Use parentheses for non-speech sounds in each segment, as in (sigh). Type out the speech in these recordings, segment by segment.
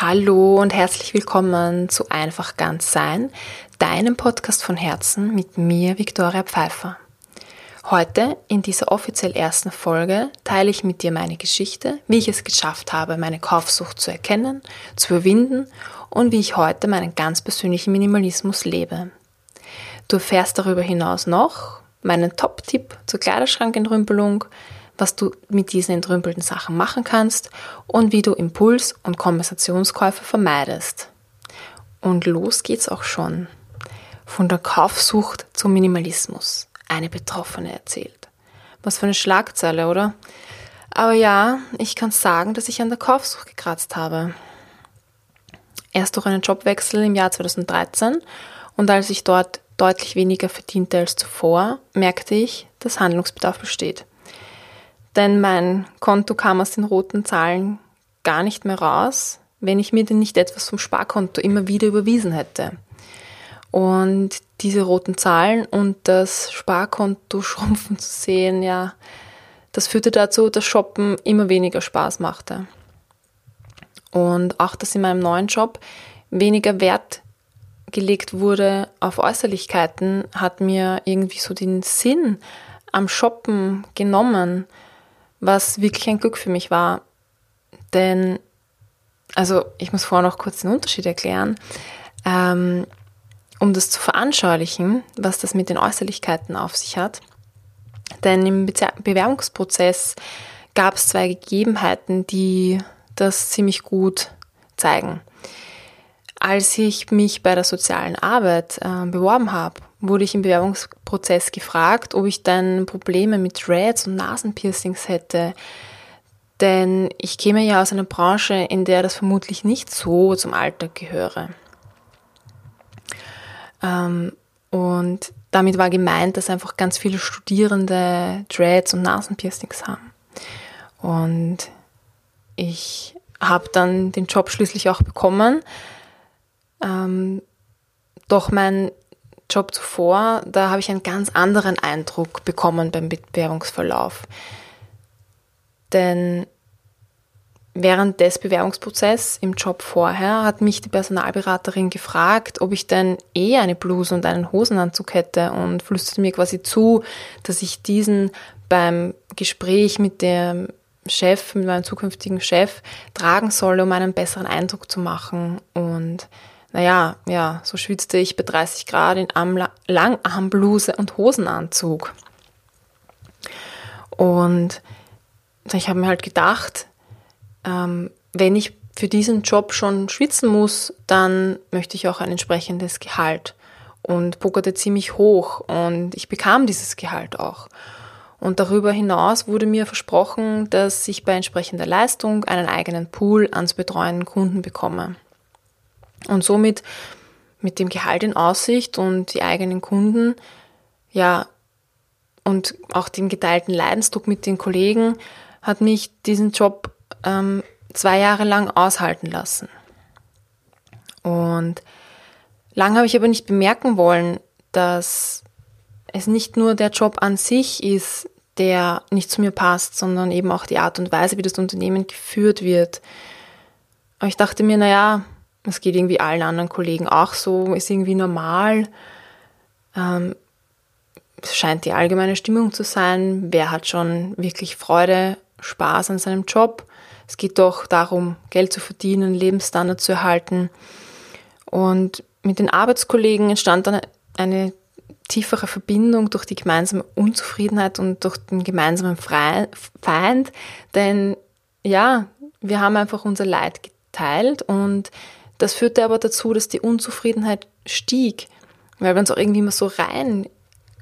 Hallo und herzlich willkommen zu Einfach ganz sein, deinem Podcast von Herzen mit mir, Viktoria Pfeiffer. Heute, in dieser offiziell ersten Folge, teile ich mit dir meine Geschichte, wie ich es geschafft habe, meine Kaufsucht zu erkennen, zu überwinden und wie ich heute meinen ganz persönlichen Minimalismus lebe. Du erfährst darüber hinaus noch meinen Top-Tipp zur Kleiderschrankentrümpelung, was du mit diesen entrümpelten Sachen machen kannst und wie du Impuls- und Kompensationskäufe vermeidest. Und los geht's auch schon. Von der Kaufsucht zum Minimalismus. Eine Betroffene erzählt. Was für eine Schlagzeile, oder? Aber ja, ich kann sagen, dass ich an der Kaufsucht gekratzt habe. Erst durch einen Jobwechsel im Jahr 2013 und als ich dort deutlich weniger verdiente als zuvor, merkte ich, dass Handlungsbedarf besteht denn mein Konto kam aus den roten Zahlen gar nicht mehr raus, wenn ich mir denn nicht etwas vom Sparkonto immer wieder überwiesen hätte. Und diese roten Zahlen und das Sparkonto (laughs) schrumpfen zu sehen, ja, das führte dazu, dass Shoppen immer weniger Spaß machte. Und auch, dass in meinem neuen Job weniger Wert gelegt wurde auf Äußerlichkeiten, hat mir irgendwie so den Sinn am Shoppen genommen was wirklich ein Glück für mich war. Denn, also ich muss vorher noch kurz den Unterschied erklären. Ähm, um das zu veranschaulichen, was das mit den Äußerlichkeiten auf sich hat. Denn im Bewerbungsprozess gab es zwei Gegebenheiten, die das ziemlich gut zeigen. Als ich mich bei der sozialen Arbeit äh, beworben habe, wurde ich im Bewerbungsprozess gefragt, ob ich dann Probleme mit Dreads und Nasenpiercings hätte. Denn ich käme ja aus einer Branche, in der das vermutlich nicht so zum Alltag gehöre. Ähm, und damit war gemeint, dass einfach ganz viele Studierende Dreads und Nasenpiercings haben. Und ich habe dann den Job schließlich auch bekommen. Ähm, doch mein Job zuvor, da habe ich einen ganz anderen Eindruck bekommen beim Bewerbungsverlauf. Denn während des Bewerbungsprozesses im Job vorher hat mich die Personalberaterin gefragt, ob ich denn eh eine Bluse und einen Hosenanzug hätte und flüsterte mir quasi zu, dass ich diesen beim Gespräch mit dem Chef, mit meinem zukünftigen Chef tragen solle, um einen besseren Eindruck zu machen. Und naja, ja, so schwitzte ich bei 30 Grad in Langarmbluse und Hosenanzug. Und ich habe mir halt gedacht, ähm, wenn ich für diesen Job schon schwitzen muss, dann möchte ich auch ein entsprechendes Gehalt. Und pokerte ziemlich hoch und ich bekam dieses Gehalt auch. Und darüber hinaus wurde mir versprochen, dass ich bei entsprechender Leistung einen eigenen Pool an zu betreuenden Kunden bekomme. Und somit mit dem Gehalt in Aussicht und die eigenen Kunden, ja, und auch dem geteilten Leidensdruck mit den Kollegen hat mich diesen Job ähm, zwei Jahre lang aushalten lassen. Und lang habe ich aber nicht bemerken wollen, dass es nicht nur der Job an sich ist, der nicht zu mir passt, sondern eben auch die Art und Weise, wie das Unternehmen geführt wird. Aber ich dachte mir, naja, das geht irgendwie allen anderen Kollegen auch so, ist irgendwie normal. Ähm, es scheint die allgemeine Stimmung zu sein. Wer hat schon wirklich Freude, Spaß an seinem Job? Es geht doch darum, Geld zu verdienen, Lebensstandard zu erhalten. Und mit den Arbeitskollegen entstand dann eine tiefere Verbindung durch die gemeinsame Unzufriedenheit und durch den gemeinsamen Feind. Denn ja, wir haben einfach unser Leid geteilt und das führte aber dazu, dass die Unzufriedenheit stieg, weil wir uns auch irgendwie immer so rein,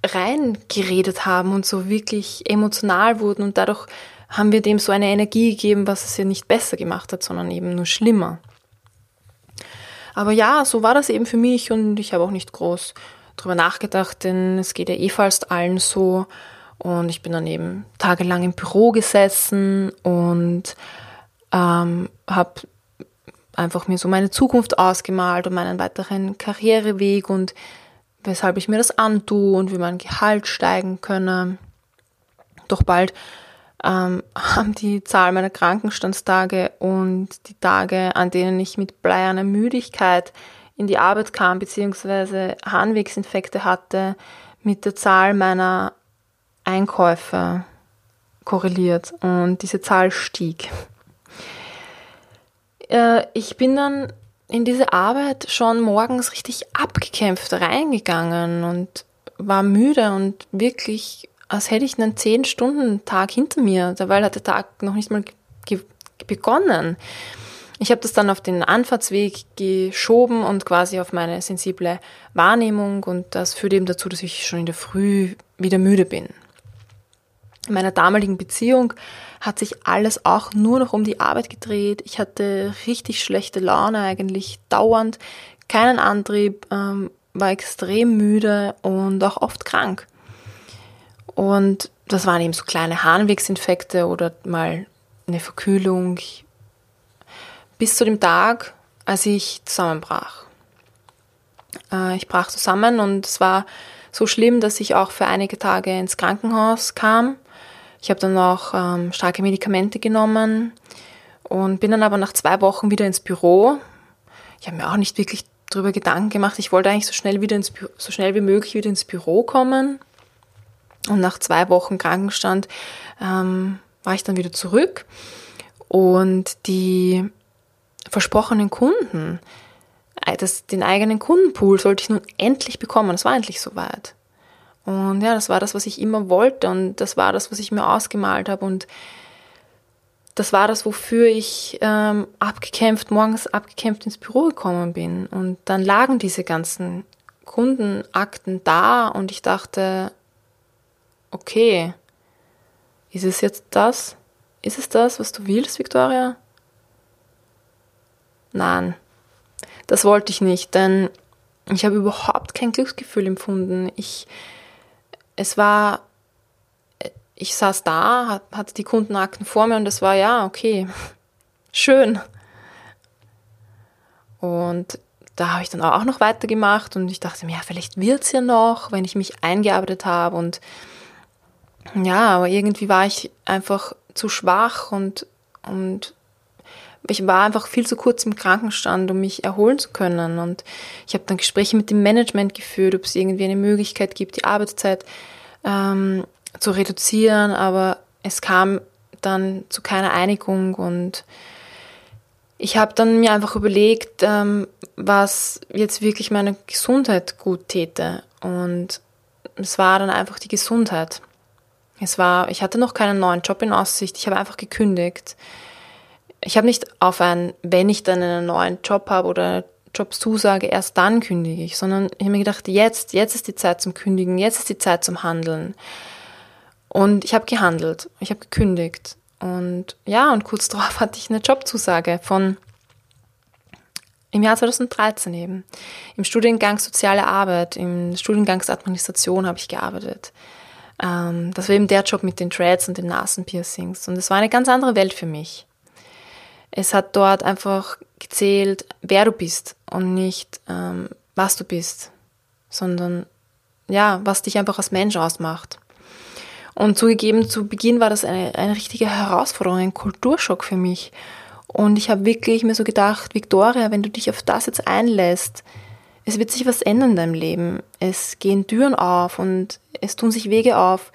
rein geredet haben und so wirklich emotional wurden und dadurch haben wir dem so eine Energie gegeben, was es ja nicht besser gemacht hat, sondern eben nur schlimmer. Aber ja, so war das eben für mich und ich habe auch nicht groß drüber nachgedacht, denn es geht ja eh fast allen so. Und ich bin dann eben tagelang im Büro gesessen und ähm, habe einfach mir so meine Zukunft ausgemalt und meinen weiteren Karriereweg und weshalb ich mir das antue und wie mein Gehalt steigen könne. Doch bald ähm, (laughs) haben die Zahl meiner Krankenstandstage und die Tage, an denen ich mit bleierner Müdigkeit in die Arbeit kam, beziehungsweise Harnwegsinfekte hatte, mit der Zahl meiner Einkäufe korreliert und diese Zahl stieg. Äh, ich bin dann in diese Arbeit schon morgens richtig abgekämpft reingegangen und war müde und wirklich, als hätte ich einen 10-Stunden-Tag hinter mir. Dabei hat der Tag noch nicht mal begonnen. Ich habe das dann auf den Anfahrtsweg geschoben und quasi auf meine sensible Wahrnehmung und das führt eben dazu, dass ich schon in der Früh wieder müde bin. In meiner damaligen Beziehung hat sich alles auch nur noch um die Arbeit gedreht. Ich hatte richtig schlechte Laune eigentlich dauernd, keinen Antrieb, ähm, war extrem müde und auch oft krank. Und das waren eben so kleine Harnwegsinfekte oder mal eine Verkühlung bis zu dem Tag, als ich zusammenbrach. Äh, ich brach zusammen und es war so schlimm, dass ich auch für einige Tage ins Krankenhaus kam ich habe dann auch ähm, starke Medikamente genommen und bin dann aber nach zwei Wochen wieder ins Büro. Ich habe mir auch nicht wirklich darüber Gedanken gemacht. Ich wollte eigentlich so schnell wieder ins so schnell wie möglich wieder ins Büro kommen. Und nach zwei Wochen Krankenstand ähm, war ich dann wieder zurück. Und die versprochenen Kunden, äh, das, den eigenen Kundenpool sollte ich nun endlich bekommen. Es war endlich soweit. Und ja, das war das, was ich immer wollte und das war das, was ich mir ausgemalt habe und das war das, wofür ich ähm, abgekämpft, morgens abgekämpft ins Büro gekommen bin. Und dann lagen diese ganzen Kundenakten da und ich dachte, okay, ist es jetzt das? Ist es das, was du willst, Victoria? Nein, das wollte ich nicht, denn ich habe überhaupt kein Glücksgefühl empfunden. Ich es war, ich saß da, hatte die Kundenakten vor mir und es war ja, okay, (laughs) schön. Und da habe ich dann auch noch weitergemacht und ich dachte mir, ja, vielleicht wird es ja noch, wenn ich mich eingearbeitet habe und ja, aber irgendwie war ich einfach zu schwach und, und ich war einfach viel zu kurz im Krankenstand, um mich erholen zu können. Und ich habe dann Gespräche mit dem Management geführt, ob es irgendwie eine Möglichkeit gibt, die Arbeitszeit ähm, zu reduzieren, aber es kam dann zu keiner Einigung und ich habe dann mir einfach überlegt, ähm, was jetzt wirklich meiner Gesundheit gut täte. Und es war dann einfach die Gesundheit. Es war, ich hatte noch keinen neuen Job in Aussicht, ich habe einfach gekündigt ich habe nicht auf ein, wenn ich dann einen neuen Job habe oder Jobzusage, erst dann kündige ich, sondern ich habe mir gedacht, jetzt, jetzt ist die Zeit zum Kündigen, jetzt ist die Zeit zum Handeln. Und ich habe gehandelt, ich habe gekündigt. Und ja, und kurz (laughs) darauf hatte ich eine Jobzusage von im Jahr 2013 eben. Im Studiengang Soziale Arbeit, im Studiengangsadministration habe ich gearbeitet. Ähm, das war eben der Job mit den Dreads und den Nasenpiercings. Und es war eine ganz andere Welt für mich. Es hat dort einfach gezählt, wer du bist und nicht, ähm, was du bist, sondern ja, was dich einfach als Mensch ausmacht. Und zugegeben, zu Beginn war das eine, eine richtige Herausforderung, ein Kulturschock für mich. Und ich habe wirklich mir so gedacht, Victoria, wenn du dich auf das jetzt einlässt, es wird sich was ändern in deinem Leben. Es gehen Türen auf und es tun sich Wege auf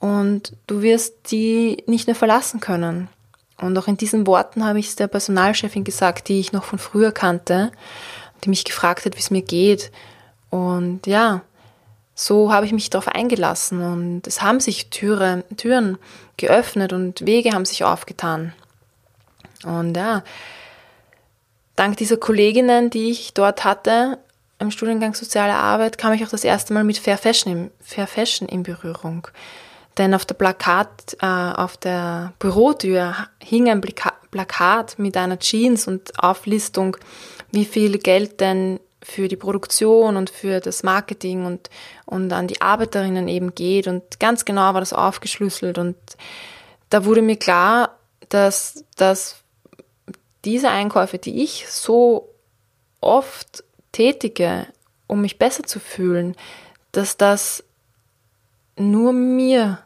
und du wirst die nicht mehr verlassen können. Und auch in diesen Worten habe ich es der Personalchefin gesagt, die ich noch von früher kannte, die mich gefragt hat, wie es mir geht. Und ja, so habe ich mich darauf eingelassen und es haben sich Türe, Türen geöffnet und Wege haben sich aufgetan. Und ja, dank dieser Kolleginnen, die ich dort hatte, im Studiengang Soziale Arbeit, kam ich auch das erste Mal mit Fair Fashion, Fair Fashion in Berührung. Denn auf der Plakat, äh, auf der Bürotür hing ein Plakat mit einer Jeans und Auflistung, wie viel Geld denn für die Produktion und für das Marketing und, und an die Arbeiterinnen eben geht. Und ganz genau war das aufgeschlüsselt. Und da wurde mir klar, dass, dass diese Einkäufe, die ich so oft tätige, um mich besser zu fühlen, dass das nur mir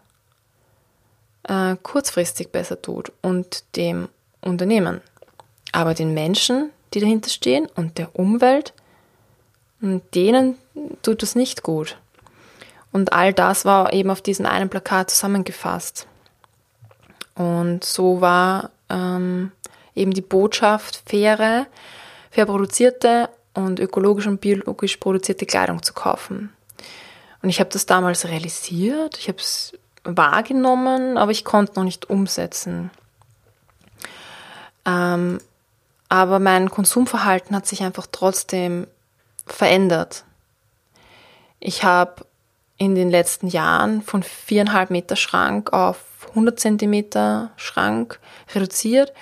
äh, kurzfristig besser tut und dem Unternehmen. Aber den Menschen, die dahinter stehen und der Umwelt, denen tut es nicht gut. Und all das war eben auf diesem einen Plakat zusammengefasst. Und so war ähm, eben die Botschaft, faire, fair produzierte und ökologisch und biologisch produzierte Kleidung zu kaufen. Und ich habe das damals realisiert, ich habe es wahrgenommen, aber ich konnte noch nicht umsetzen. Ähm, aber mein Konsumverhalten hat sich einfach trotzdem verändert. Ich habe in den letzten Jahren von viereinhalb Meter Schrank auf 100 Zentimeter Schrank reduziert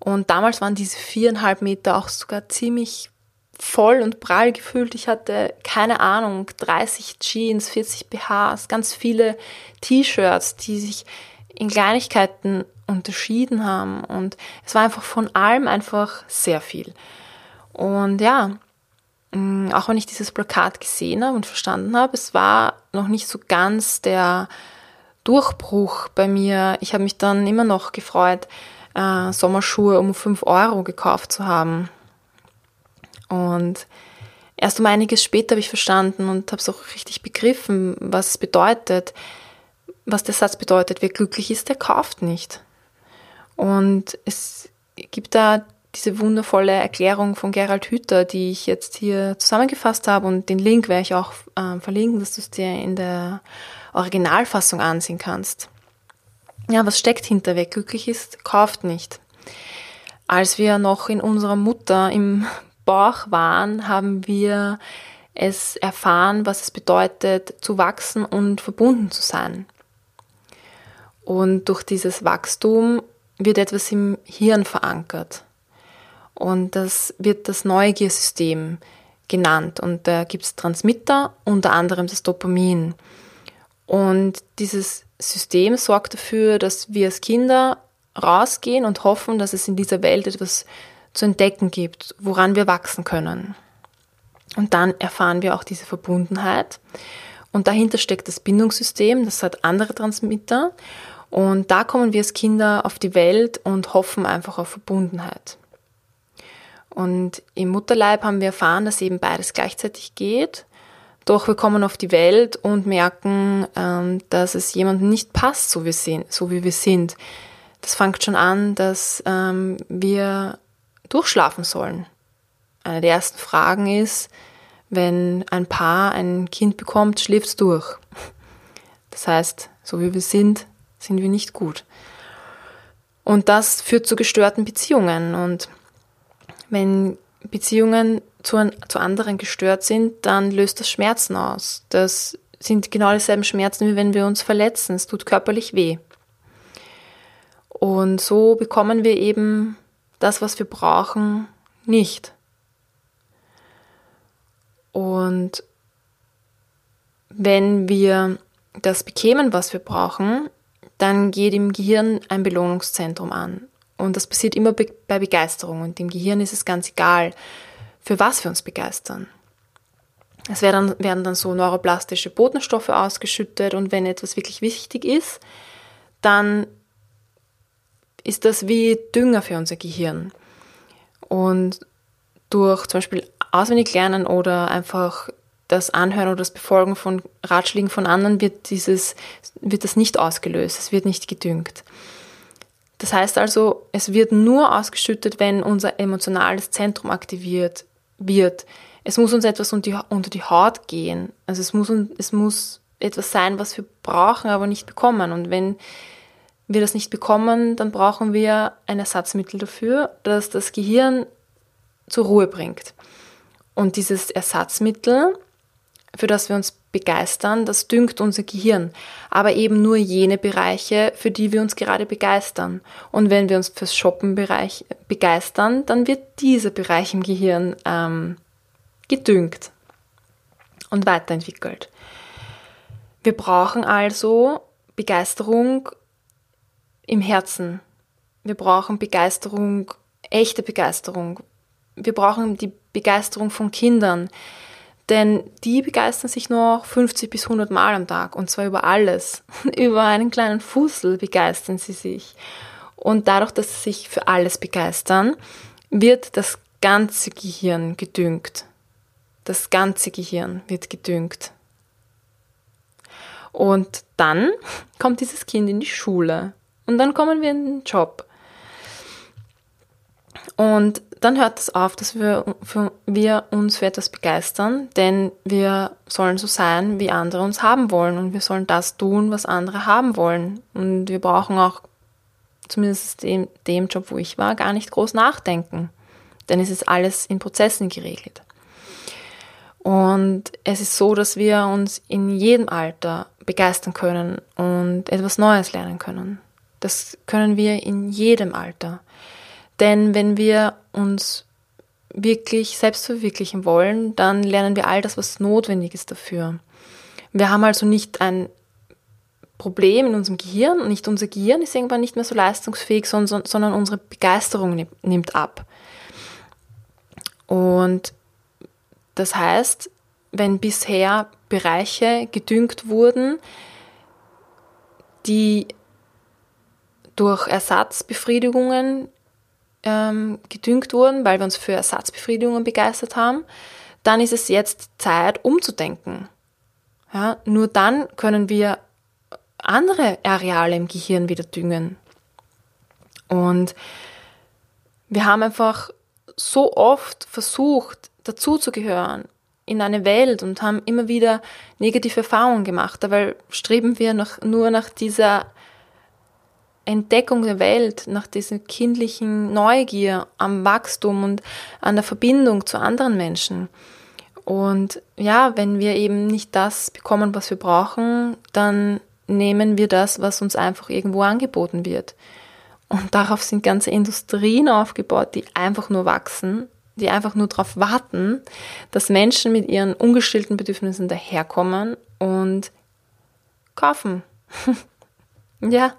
und damals waren diese viereinhalb Meter auch sogar ziemlich voll und prall gefühlt. Ich hatte keine Ahnung, 30 Jeans, 40 BHs, ganz viele T-Shirts, die sich in Kleinigkeiten unterschieden haben und es war einfach von allem einfach sehr viel. Und ja, mm, auch wenn ich dieses Plakat gesehen habe und verstanden habe, es war noch nicht so ganz der Durchbruch bei mir. Ich habe mich dann immer noch gefreut, äh, Sommerschuhe um 5 Euro gekauft zu haben. Und erst um einiges später habe ich verstanden und habe es auch richtig begriffen, was es bedeutet, was der Satz bedeutet, wer glücklich ist, der kauft nicht. Und es gibt da diese wundervolle Erklärung von Gerald Hüther, die ich jetzt hier zusammengefasst habe und den Link werde ich auch äh, verlinken, dass du es dir in der Originalfassung ansehen kannst. Ja, was steckt hinter? Wer glücklich ist, kauft nicht. Als wir noch in unserer Mutter im Bauch waren, haben wir es erfahren, was es bedeutet, zu wachsen und verbunden zu sein. Und durch dieses Wachstum wird etwas im Hirn verankert. Und das wird das Neugiersystem genannt. Und da gibt es Transmitter, unter anderem das Dopamin. Und dieses System sorgt dafür, dass wir als Kinder rausgehen und hoffen, dass es in dieser Welt etwas zu entdecken gibt, woran wir wachsen können. Und dann erfahren wir auch diese Verbundenheit. Und dahinter steckt das Bindungssystem, das hat andere Transmitter. Und da kommen wir als Kinder auf die Welt und hoffen einfach auf Verbundenheit. Und im Mutterleib haben wir erfahren, dass eben beides gleichzeitig geht. Doch wir kommen auf die Welt und merken, ähm, dass es jemandem nicht passt, so, wie wir sind. Das fängt schon an, dass ähm, wir durchschlafen sollen. Eine der ersten Fragen ist, wenn ein Paar ein Kind bekommt, schläft es durch. Das heißt, so wie wir sind, sind wir nicht gut. Und das führt zu gestörten Beziehungen. Und wenn Beziehungen zu, zu anderen gestört sind, dann löst das Schmerzen aus. Das sind genau dieselben Schmerzen, wie wenn wir uns verletzen. Es tut körperlich weh. Und so bekommen wir eben das, was wir brauchen, nicht. Und wenn wir das bekämen, was wir brauchen, dann geht im Gehirn ein Belohnungszentrum an. Und das passiert immer bei Begeisterung. Und im Gehirn ist es ganz egal, für was wir uns begeistern. Es werden, werden dann so neuroplastische Botenstoffe ausgeschüttet und wenn etwas wirklich wichtig ist, dann ist das wie Dünger für unser Gehirn. Und durch zum Beispiel auswendig lernen oder einfach das Anhören oder das Befolgen von Ratschlägen von anderen wird dieses, wird das nicht ausgelöst, es wird nicht gedüngt. Das heißt also, es wird nur ausgeschüttet, wenn unser emotionales Zentrum aktiviert wird. Es muss uns etwas unter die, Haut gehen. Also es muss, es muss etwas sein, was wir brauchen, aber nicht bekommen. Und wenn wir das nicht bekommen, dann brauchen wir ein Ersatzmittel dafür, das das Gehirn zur Ruhe bringt. Und dieses Ersatzmittel, für das wir uns begeistern, das düngt unser Gehirn, aber eben nur jene Bereiche, für die wir uns gerade begeistern. Und wenn wir uns fürs Shoppen-Bereich begeistern, dann wird dieser Bereich im Gehirn ähm, gedüngt und weiterentwickelt. Wir brauchen also Begeisterung im Herzen. Wir brauchen Begeisterung, echte Begeisterung. Wir brauchen die Begeisterung von Kindern. Denn die begeistern sich noch 50 bis 100 Mal am Tag und zwar über alles. (laughs) über einen kleinen Fussel begeistern sie sich. Und dadurch, dass sie sich für alles begeistern, wird das ganze Gehirn gedüngt. Das ganze Gehirn wird gedüngt. Und dann kommt dieses Kind in die Schule. Und dann kommen wir in den Job. Und dann hört es auf, dass wir, für, wir uns für etwas begeistern, denn wir sollen so sein, wie andere uns haben wollen und wir sollen das tun, was andere haben wollen. Und wir brauchen auch, zumindest in dem Job, wo ich war, gar nicht groß nachdenken, denn es ist alles in Prozessen geregelt. Und es ist so, dass wir uns in jedem Alter begeistern können und etwas Neues lernen können. Das können wir in jedem Alter. Denn wenn wir uns wirklich selbst verwirklichen wollen, dann lernen wir all das, was notwendig ist dafür. Wir haben also nicht ein Problem in unserem Gehirn nicht unser Gehirn ist irgendwann nicht mehr so leistungsfähig, sondern, sondern unsere Begeisterung nimmt ab. Und das heißt, wenn bisher Bereiche gedüngt wurden, die durch Ersatzbefriedigungen ähm, gedüngt wurden, weil wir uns für Ersatzbefriedigungen begeistert haben, dann ist es jetzt Zeit, umzudenken. Ja, nur dann können wir andere Areale im Gehirn wieder düngen. Und wir haben einfach so oft versucht, dazuzugehören in eine Welt und haben immer wieder negative Erfahrungen gemacht. Dabei streben wir noch, nur nach dieser Entdeckung der Welt, nach dieser kindlichen Neugier am Wachstum und an der Verbindung zu anderen Menschen. Und ja, wenn wir eben nicht das bekommen, was wir brauchen, dann nehmen wir das, was uns einfach irgendwo angeboten wird. Und darauf sind ganze Industrien aufgebaut, die einfach nur wachsen, die einfach nur darauf warten, dass Menschen mit ihren ungestillten Bedürfnissen daherkommen und kaufen. (laughs) ja,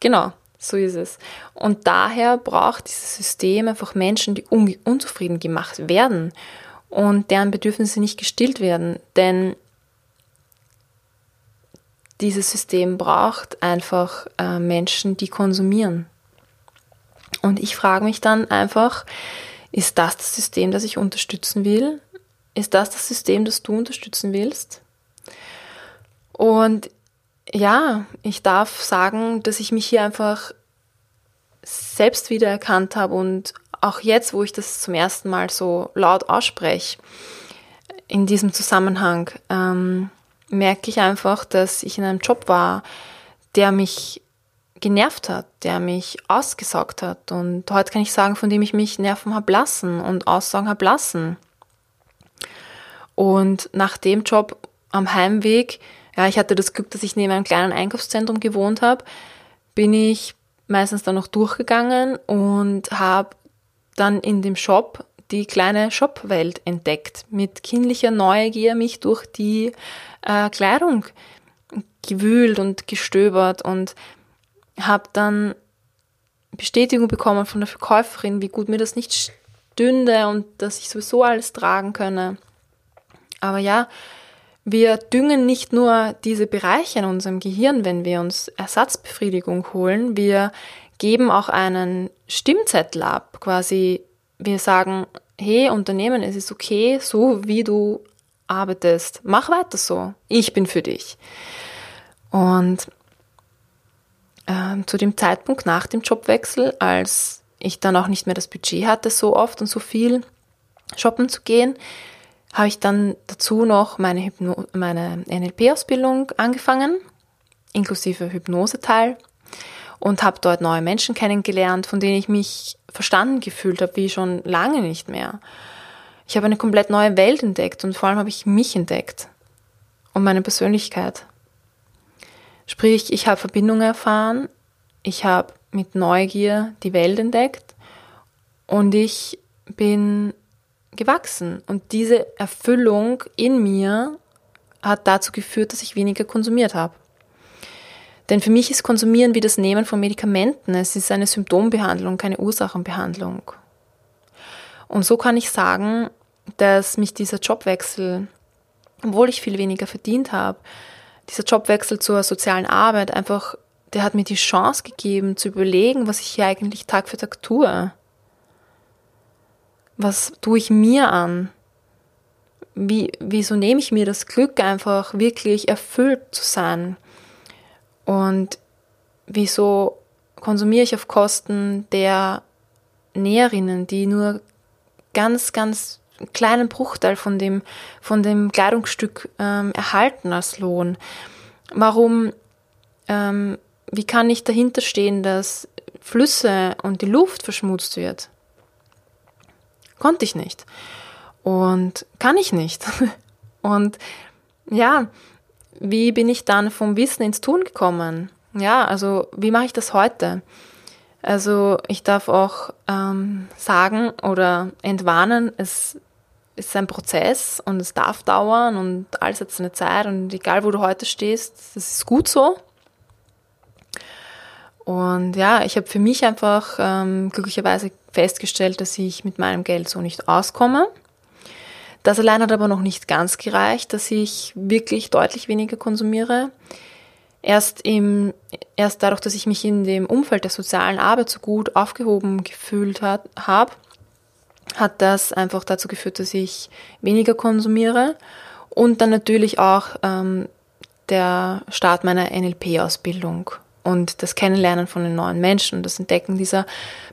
Genau, so ist es. Und daher braucht dieses System einfach Menschen, die un unzufrieden gemacht werden und deren Bedürfnisse nicht gestillt werden. Denn dieses System braucht einfach äh, Menschen, die konsumieren. Und ich frage mich dann einfach, ist das das System, das ich unterstützen will? Ist das das System, das du unterstützen willst? Und ja, ich darf sagen, dass ich mich hier einfach selbst wiedererkannt habe und auch jetzt, wo ich das zum ersten Mal so laut ausspreche, in diesem Zusammenhang, ähm, merke ich einfach, dass ich in einem Job war, der mich genervt hat, der mich ausgesaugt hat. Und heute kann ich sagen, von dem ich mich nerven habe lassen und aussaugen habe lassen. Und nach dem Job am Heimweg ja, ich hatte das Glück, dass ich neben einem kleinen Einkaufszentrum gewohnt habe, bin ich meistens dann noch durchgegangen und habe dann in dem Shop die kleine Shopwelt entdeckt, mit kindlicher Neugier mich durch die äh, Kleidung gewühlt und gestöbert und habe dann Bestätigung bekommen von der Verkäuferin, wie gut mir das nicht stünde und dass ich sowieso alles tragen könne. Aber ja, wir düngen nicht nur diese Bereiche in unserem Gehirn, wenn wir uns Ersatzbefriedigung holen, wir geben auch einen Stimmzettel ab. Quasi, wir sagen, hey Unternehmen, es ist okay, so wie du arbeitest. Mach weiter so. Ich bin für dich. Und äh, zu dem Zeitpunkt nach dem Jobwechsel, als ich dann auch nicht mehr das Budget hatte, so oft und so viel shoppen zu gehen, habe ich dann dazu noch meine, Hypno meine NLP-Ausbildung angefangen, inklusive Hypnoseteil und habe dort neue Menschen kennengelernt, von denen ich mich verstanden gefühlt habe, wie schon lange nicht mehr. Ich habe eine komplett neue Welt entdeckt und vor allem habe ich mich entdeckt und meine Persönlichkeit. Sprich, ich habe Verbindungen erfahren, ich habe mit Neugier die Welt entdeckt und ich bin gewachsen. Und diese Erfüllung in mir hat dazu geführt, dass ich weniger konsumiert habe. Denn für mich ist Konsumieren wie das Nehmen von Medikamenten. Es ist eine Symptombehandlung, keine Ursachenbehandlung. Und so kann ich sagen, dass mich dieser Jobwechsel, obwohl ich viel weniger verdient habe, dieser Jobwechsel zur sozialen Arbeit einfach, der hat mir die Chance gegeben zu überlegen, was ich hier eigentlich Tag für Tag tue. Was tue ich mir an? Wie, wieso nehme ich mir das Glück einfach wirklich erfüllt zu sein? Und wieso konsumiere ich auf Kosten der Näherinnen, die nur ganz, ganz kleinen Bruchteil von dem, von dem Kleidungsstück ähm, erhalten als Lohn? Warum, ähm, wie kann ich dahinter stehen, dass Flüsse und die Luft verschmutzt wird? Konnte ich nicht. Und kann ich nicht. (laughs) Und ja, wie bin ich dann vom Wissen ins Tun gekommen? Ja, also wie mache ich das heute? Also ich darf auch ähm, sagen oder entwarnen, es ist ein Prozess und es darf dauern und alles hat seine Zeit und egal wo du heute stehst, das ist gut so. Und ja, ich habe für mich einfach ähm, glücklicherweise festgestellt, dass ich mit meinem Geld so nicht auskomme. Das allein hat aber noch nicht ganz gereicht, dass ich wirklich deutlich weniger konsumiere. Erst, im, erst dadurch, dass ich mich in dem Umfeld der sozialen Arbeit so gut aufgehoben gefühlt habe, hat das einfach dazu geführt, dass ich weniger konsumiere. Und dann natürlich auch ähm, der Start meiner NLP-Ausbildung und das Kennenlernen von den neuen Menschen, das Entdecken dieser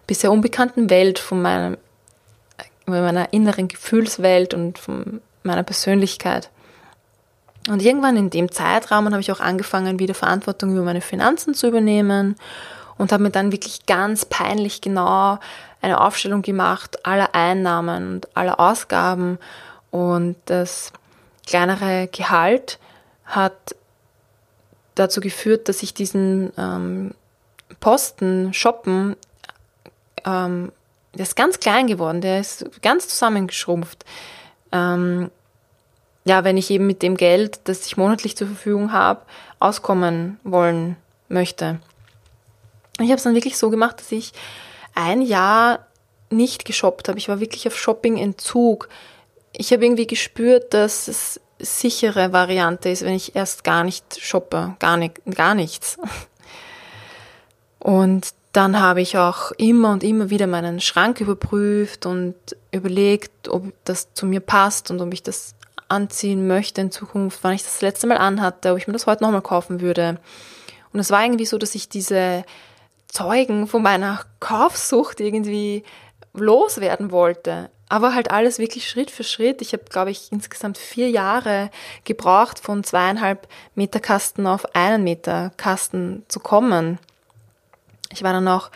bisher unbekannten Welt, von meinem, meiner inneren Gefühlswelt und von meiner Persönlichkeit. Und irgendwann in dem Zeitraum habe ich auch angefangen, wieder Verantwortung über meine Finanzen zu übernehmen und habe mir dann wirklich ganz peinlich genau eine Aufstellung gemacht aller Einnahmen und aller Ausgaben und das kleinere Gehalt hat dazu geführt, dass ich diesen ähm, Posten shoppen, ähm, der ist ganz klein geworden, der ist ganz zusammengeschrumpft. Ähm, ja, wenn ich eben mit dem Geld, das ich monatlich zur Verfügung habe, auskommen wollen möchte. Ich habe es dann wirklich so gemacht, dass ich ein Jahr nicht geshoppt habe. Ich war wirklich auf Shopping-Entzug. Ich habe irgendwie gespürt, dass es sichere Variante ist, wenn ich erst gar nicht shoppe, gar, nicht, gar nichts. Und dann habe ich auch immer und immer wieder meinen Schrank überprüft und überlegt, ob das zu mir passt und ob ich das anziehen möchte in Zukunft, wann ich das, das letzte Mal anhatte, ob ich mir das heute nochmal kaufen würde. Und es war irgendwie so, dass ich diese Zeugen von meiner Kaufsucht irgendwie loswerden wollte. Aber halt alles wirklich Schritt für Schritt. Ich habe, glaube ich, insgesamt vier Jahre gebraucht, von zweieinhalb Meter Kasten auf einen Meter Kasten zu kommen. Ich war dann auch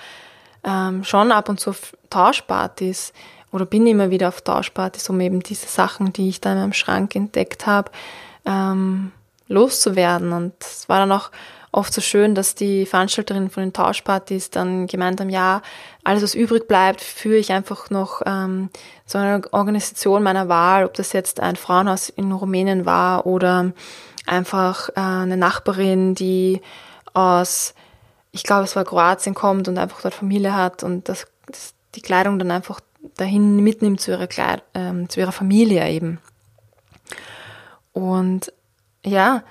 ähm, schon ab und zu auf Tauschpartys oder bin immer wieder auf Tauschpartys, um eben diese Sachen, die ich da in meinem Schrank entdeckt habe, ähm, loszuwerden. Und es war dann auch oft so schön, dass die Veranstalterinnen von den Tauschpartys dann gemeint haben, ja, alles was übrig bleibt, führe ich einfach noch ähm, so eine Organisation meiner Wahl, ob das jetzt ein Frauenhaus in Rumänien war oder einfach äh, eine Nachbarin, die aus, ich glaube es war Kroatien kommt und einfach dort Familie hat und das, das die Kleidung dann einfach dahin mitnimmt zu ihrer, Kleid ähm, zu ihrer Familie eben. Und ja,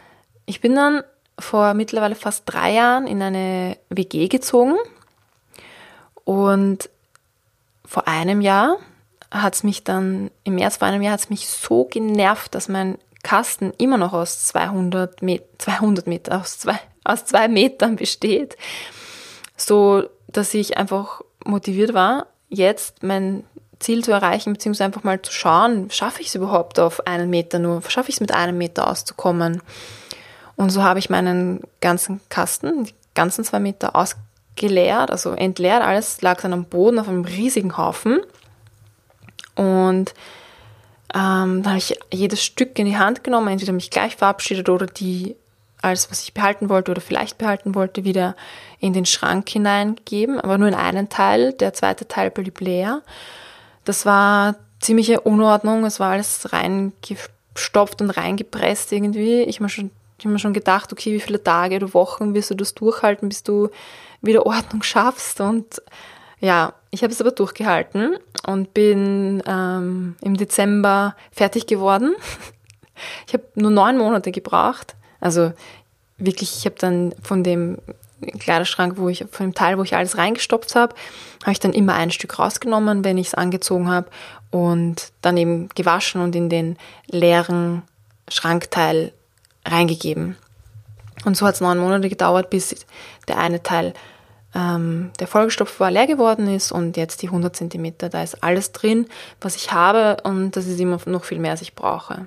ich bin dann vor mittlerweile fast drei Jahren in eine WG gezogen und vor einem Jahr hat es mich dann, im März vor einem Jahr hat es mich so genervt, dass mein Kasten immer noch aus 200, Met 200 Meter, aus zwei, aus zwei Metern besteht, so dass ich einfach motiviert war, jetzt mein Ziel zu erreichen, beziehungsweise einfach mal zu schauen, schaffe ich es überhaupt auf einen Meter nur, schaffe ich es mit einem Meter auszukommen. Und so habe ich meinen ganzen Kasten, die ganzen zwei Meter ausgeleert, also entleert. Alles lag dann am Boden auf einem riesigen Haufen. Und ähm, dann habe ich jedes Stück in die Hand genommen, entweder mich gleich verabschiedet oder die, alles, was ich behalten wollte oder vielleicht behalten wollte, wieder in den Schrank hineingegeben, aber nur in einen Teil. Der zweite Teil blieb leer. Das war ziemliche Unordnung. Es war alles reingestopft und reingepresst irgendwie. Ich habe schon ich habe mir schon gedacht, okay, wie viele Tage oder Wochen wirst du das durchhalten, bis du wieder Ordnung schaffst. Und ja, ich habe es aber durchgehalten und bin ähm, im Dezember fertig geworden. (laughs) Ich habe nur neun Monate gebraucht. Also wirklich, ich habe dann von dem Kleiderschrank, wo ich, von dem Teil, wo ich alles reingestopft habe, habe ich dann immer ein Stück rausgenommen, wenn ich es angezogen habe und dann eben gewaschen und in den leeren Schrankteil reingegeben. Und so hat es neun Monate gedauert, bis der eine Teil ähm, der vollgestopft war, leer geworden ist und jetzt die 100 cm, da ist alles drin, was ich habe und das ist immer noch viel mehr, als ich brauche.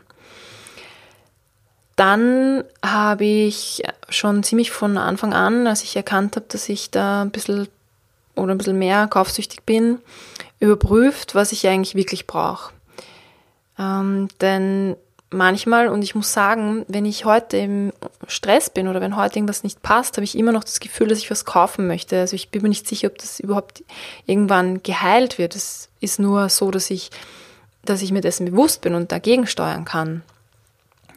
Dann habe ich schon ziemlich von Anfang an, als ich erkannt habe, dass ich da ein bisschen oder ein bisschen mehr kaufsüchtig bin, überprüft, was ich eigentlich wirklich brauche. Ähm, denn manchmal, und ich muss sagen, wenn ich heute im Stress bin oder wenn heute irgendwas nicht passt, habe ich immer noch das Gefühl, dass ich was kaufen möchte. Also ich bin mir nicht sicher, ob das überhaupt irgendwann geheilt wird. Es ist nur so, dass ich, dass ich mir dessen bewusst bin und dagegen steuern kann.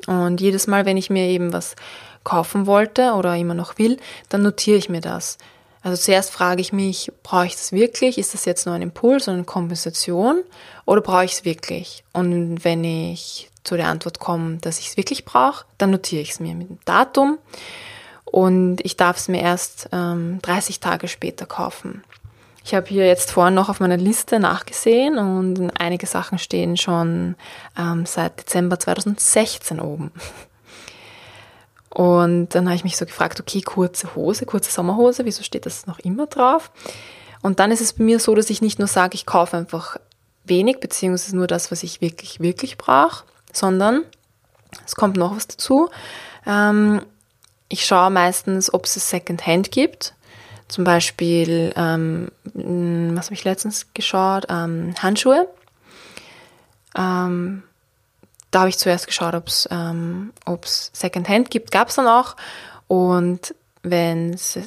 Und jedes Mal, wenn ich mir eben was kaufen wollte oder immer noch will, dann notiere ich mir das. Also zuerst frage ich mich, brauche ich das wirklich? Ist das jetzt nur ein Impuls eine Kompensation oder brauche ich es wirklich? Und wenn ich zu der Antwort komme, dass ich es wirklich brauche, dann notiere ich es mir mit dem Datum und ich darf es mir erst ähm, 30 Tage später kaufen. Ich habe hier jetzt vorhin noch auf meiner Liste nachgesehen und einige Sachen stehen schon ähm, seit Dezember 2016 oben. Und dann habe ich mich so gefragt, okay, kurze Hose, kurze Sommerhose, wieso steht das noch immer drauf? Und dann ist es bei mir so, dass ich nicht nur sage, ich kaufe einfach wenig, beziehungsweise nur das, was ich wirklich, wirklich brauche, sondern es kommt noch was dazu. Ähm, ich schaue meistens, ob es Secondhand gibt. Zum Beispiel, ähm, was habe ich letztens geschaut? Ähm, Handschuhe. Ähm, da habe ich zuerst geschaut, ob es ähm, Secondhand gibt. Gab es dann auch. Und wenn es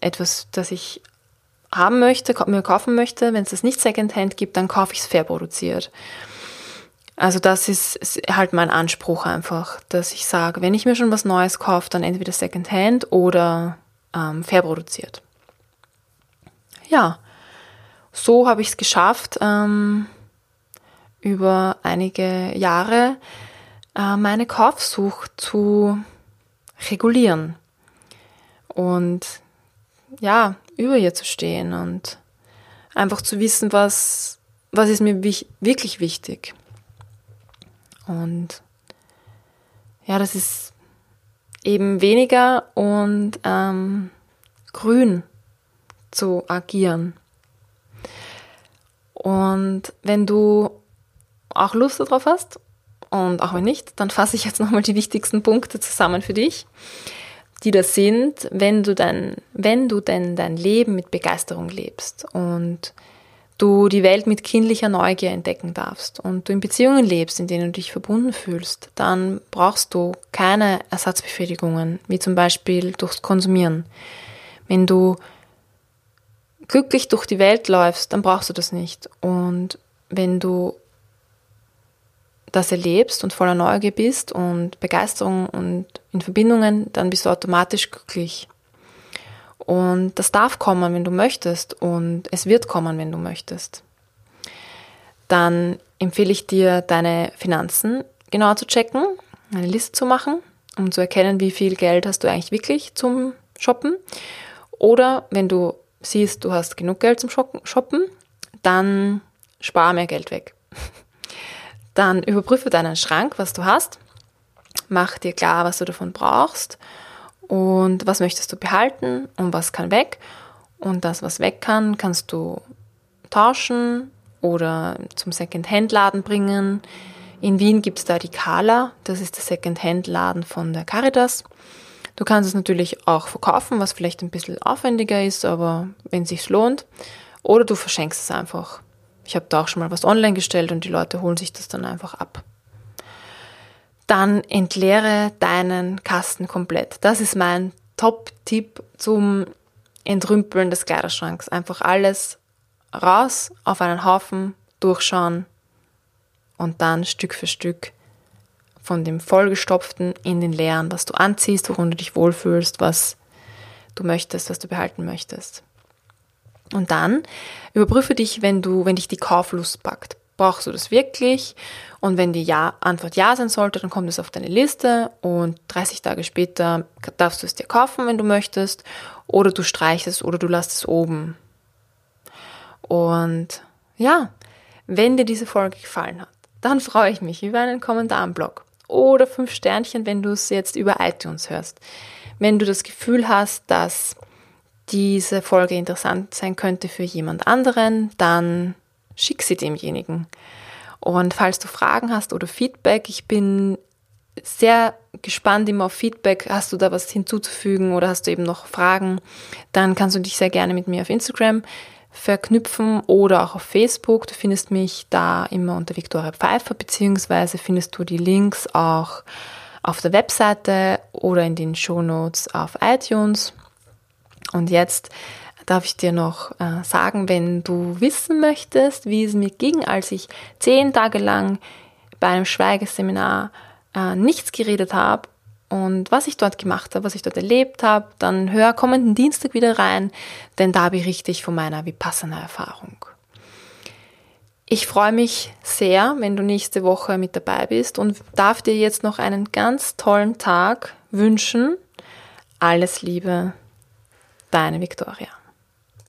etwas, das ich haben möchte, mir kaufen möchte, wenn es das nicht Secondhand gibt, dann kaufe ich es fair produziert. Also das ist, halt mein Anspruch einfach, dass ich sage, wenn ich mir schon was Neues kaufe, dann entweder Secondhand oder ähm, fair produziert. Ja, so habe ich es geschafft, ähm, über einige Jahre äh, meine Kaufsucht zu regulieren und ja, über ihr zu stehen und einfach zu wissen, was, was ist mir wich wirklich wichtig. Und ja, das ist eben weniger und ähm, grün zu agieren. Und wenn du auch Lust darauf hast und auch wenn nicht, dann fasse ich jetzt (laughs) nochmal die wichtigsten Punkte zusammen für dich, die das sind, wenn du dein, wenn du denn dein Leben mit Begeisterung lebst und du die Welt mit kindlicher Neugier entdecken darfst und du in Beziehungen lebst, in denen du dich verbunden fühlst, dann brauchst du keine Ersatzbefriedigungen, wie zum Beispiel durchs Konsumieren. Wenn du glücklich durch die Welt läufst, dann brauchst du das nicht. Und wenn du das erlebst und voller Neugier bist und Begeisterung und in Verbindungen, dann bist du automatisch glücklich. Und das darf kommen, wenn du möchtest und es wird kommen, wenn du möchtest. Dann empfehle ich dir, deine Finanzen genauer zu checken, eine Liste zu machen, um zu erkennen, wie viel Geld hast du eigentlich wirklich zum Shoppen. Oder wenn du siehst, du hast genug Geld zum Shoppen, dann spar mehr Geld weg. (laughs) Dann überprüfe deinen Schrank, was du hast. Mach dir klar, was du davon brauchst und was möchtest du behalten und was kann weg. Und das, was weg kann, kannst du tauschen oder zum Second-Hand-Laden bringen. In Wien gibt es da die Kala, das ist der Second-Hand-Laden von der Caritas. Du kannst es natürlich auch verkaufen, was vielleicht ein bisschen aufwendiger ist, aber wenn es sich lohnt. Oder du verschenkst es einfach. Ich habe da auch schon mal was online gestellt und die Leute holen sich das dann einfach ab dann entleere deinen Kasten komplett. Das ist mein Top-Tipp zum Entrümpeln des Kleiderschranks. Einfach alles raus auf einen Haufen, durchschauen und dann Stück für Stück von dem vollgestopften in den leeren, was du anziehst, worin du dich wohlfühlst, was du möchtest, was du behalten möchtest. Und dann überprüfe dich, wenn du, wenn dich die Kauflust packt. Brauchst du das wirklich? Und wenn die ja, Antwort ja sein sollte, dann kommt es auf deine Liste und 30 Tage später darfst du es dir kaufen, wenn du möchtest, oder du streichst es oder du lässt es oben. Und ja, wenn dir diese Folge gefallen hat, dann freue ich mich über einen Kommentar im Blog oder fünf Sternchen, wenn du es jetzt über iTunes hörst. Wenn du das Gefühl hast, dass diese Folge interessant sein könnte für jemand anderen, dann schick sie demjenigen. Und falls du Fragen hast oder Feedback, ich bin sehr gespannt immer auf Feedback. Hast du da was hinzuzufügen oder hast du eben noch Fragen? Dann kannst du dich sehr gerne mit mir auf Instagram verknüpfen oder auch auf Facebook. Du findest mich da immer unter Viktoria Pfeiffer, beziehungsweise findest du die Links auch auf der Webseite oder in den Shownotes auf iTunes. Und jetzt darf ich dir noch äh, sagen, wenn du wissen möchtest, wie es mir ging, als ich zehn Tage lang bei einem Schweigeseminar äh, nichts geredet habe und was ich dort gemacht habe, was ich dort erlebt habe, dann hör kommenden Dienstag wieder rein, denn da berichte ich von meiner Vipassana-Erfahrung. Ich freue mich sehr, wenn du nächste Woche mit dabei bist und darf dir jetzt noch einen ganz tollen Tag wünschen. Alles Liebe, deine Viktoria.